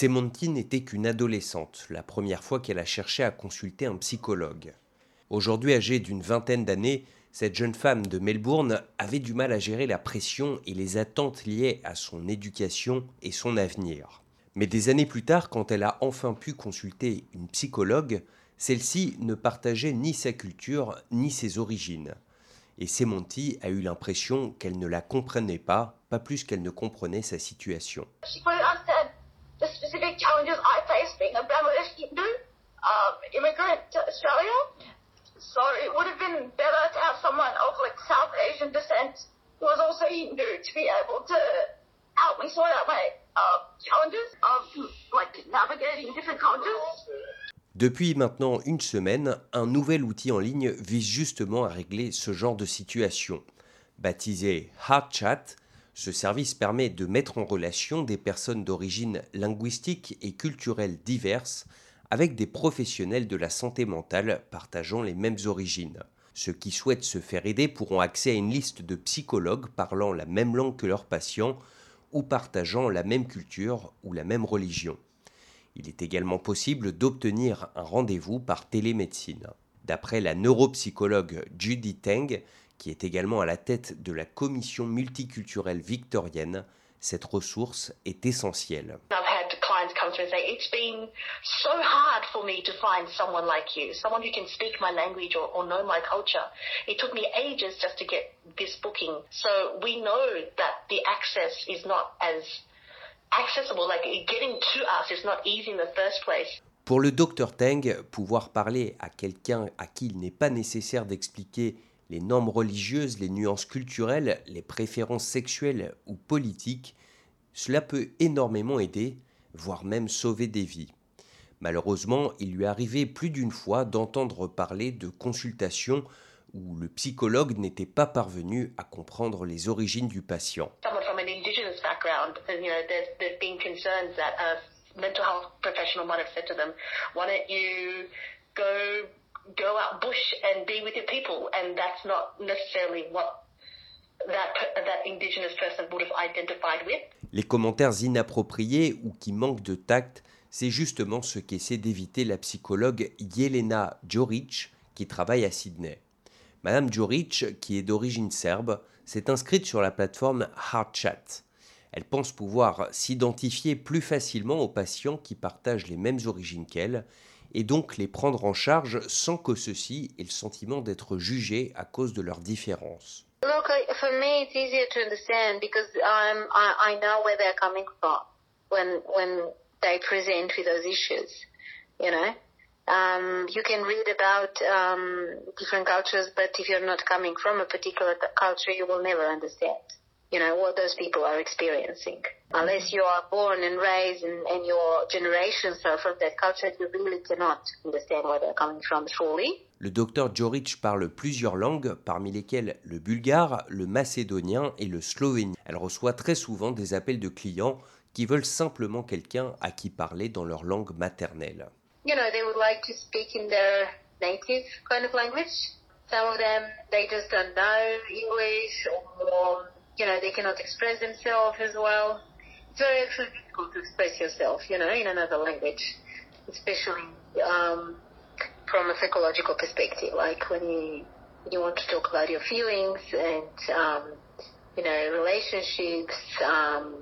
Semonti n'était qu'une adolescente, la première fois qu'elle a cherché à consulter un psychologue. Aujourd'hui âgée d'une vingtaine d'années, cette jeune femme de Melbourne avait du mal à gérer la pression et les attentes liées à son éducation et son avenir. Mais des années plus tard, quand elle a enfin pu consulter une psychologue, celle-ci ne partageait ni sa culture ni ses origines. Et Semonti a eu l'impression qu'elle ne la comprenait pas, pas plus qu'elle ne comprenait sa situation. Challenges I face being a Bangladeshi Hindu um, immigrant to Australia. So it would have been better to have someone of like South Asian descent who was also Hindu to be able to help me sort out my uh, challenges of like navigating different cultures. Depuis maintenant une semaine, un nouvel outil en ligne vise justement à régler ce genre de situation. Baptisé HeartChat, ce service permet de mettre en relation des personnes d'origine linguistique et culturelle diverses avec des professionnels de la santé mentale partageant les mêmes origines. Ceux qui souhaitent se faire aider pourront accéder à une liste de psychologues parlant la même langue que leurs patients ou partageant la même culture ou la même religion. Il est également possible d'obtenir un rendez-vous par télémédecine. D'après la neuropsychologue Judy Teng, qui est également à la tête de la commission multiculturelle victorienne, cette ressource est essentielle. I've had clients come to me and say, it's been so hard for me to find someone like you, someone who can speak my language or, or know my culture. It took me ages just to get this booking. So we know that the access is not as accessible, like getting to us is not easy in the first place. Pour le docteur Teng, pouvoir parler à quelqu'un à qui il n'est pas nécessaire d'expliquer les normes religieuses, les nuances culturelles, les préférences sexuelles ou politiques, cela peut énormément aider, voire même sauver des vies. Malheureusement, il lui arrivé plus d'une fois d'entendre parler de consultations où le psychologue n'était pas parvenu à comprendre les origines du patient. Bush and be with your people, and that's not necessarily what that, that indigenous person would have identified with. Les commentaires inappropriés ou qui manquent de tact, c'est justement ce qu'essaie d'éviter la psychologue Yelena Joric qui travaille à Sydney. Madame Joric, qui est d'origine serbe, s'est inscrite sur la plateforme HeartChat. Elle pense pouvoir s'identifier plus facilement aux patients qui partagent les mêmes origines qu'elle et donc les prendre en charge sans que ceux-ci aient le sentiment d'être jugés à cause de leurs différences. For me, it's easier to understand because I know where they're coming from when when they present with those issues. You know, um, you can read about um, different cultures, but if you're not coming from a particular culture, you will never understand. You know, what those people are experiencing. Unless you are born and raised and, and your generations are from that culture, you really cannot understand where they're coming from fully. Le docteur Joric parle plusieurs langues, parmi lesquelles le bulgare, le macédonien et le slovénien. Elle reçoit très souvent des appels de clients qui veulent simplement quelqu'un à qui parler dans leur langue maternelle. You know, they would like to speak in their native kind of language. Some of them, they just don't know English or you know, they cannot express themselves as well. It's very actually difficult to express yourself, you know, in another language, especially um, from a psychological perspective, like when you, you want to talk about your feelings and, um, you know, relationships, um.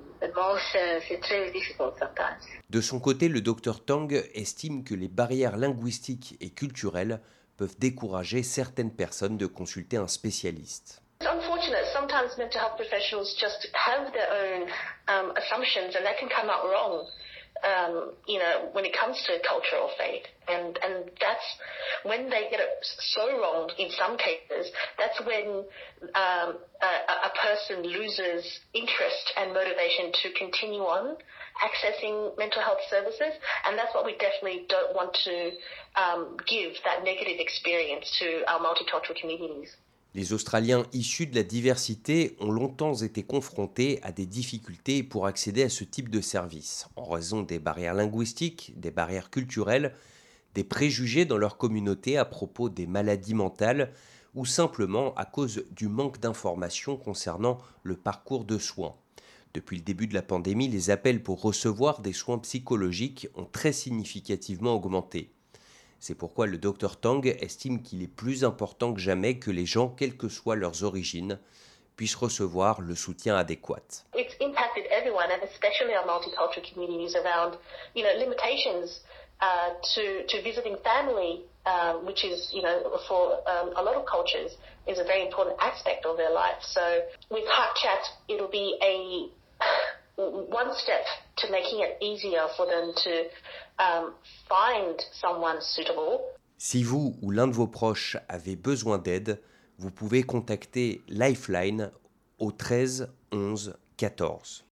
De son côté, le docteur Tang estime que les barrières linguistiques et culturelles peuvent décourager certaines personnes de consulter un spécialiste. Unfortunate. Sometimes mental health professionals just have their own um, assumptions, and that can come out wrong. Um, you know, when it comes to cultural faith, and and that's when they get it so wrong. In some cases, that's when um, a, a person loses interest and motivation to continue on accessing mental health services, and that's what we definitely don't want to um, give that negative experience to our multicultural communities. Les Australiens issus de la diversité ont longtemps été confrontés à des difficultés pour accéder à ce type de service, en raison des barrières linguistiques, des barrières culturelles, des préjugés dans leur communauté à propos des maladies mentales, ou simplement à cause du manque d'informations concernant le parcours de soins. Depuis le début de la pandémie, les appels pour recevoir des soins psychologiques ont très significativement augmenté. C'est pourquoi le Dr Tang estime qu'il est plus important que jamais que les gens, quelles que soient leurs origines, puissent recevoir le soutien adéquat. It's impacted everyone, and especially our multicultural communities around, you know, limitations uh, to to visiting family, uh, which is, you know, for um, a lot of cultures, is a very important aspect of their life. So with Heart Chat, it'll be a one step to making it easier for them to um, find someone suitable. Si vous ou l'un de vos proches avez besoin d'aide, vous pouvez contacter Lifeline au 13 11 14.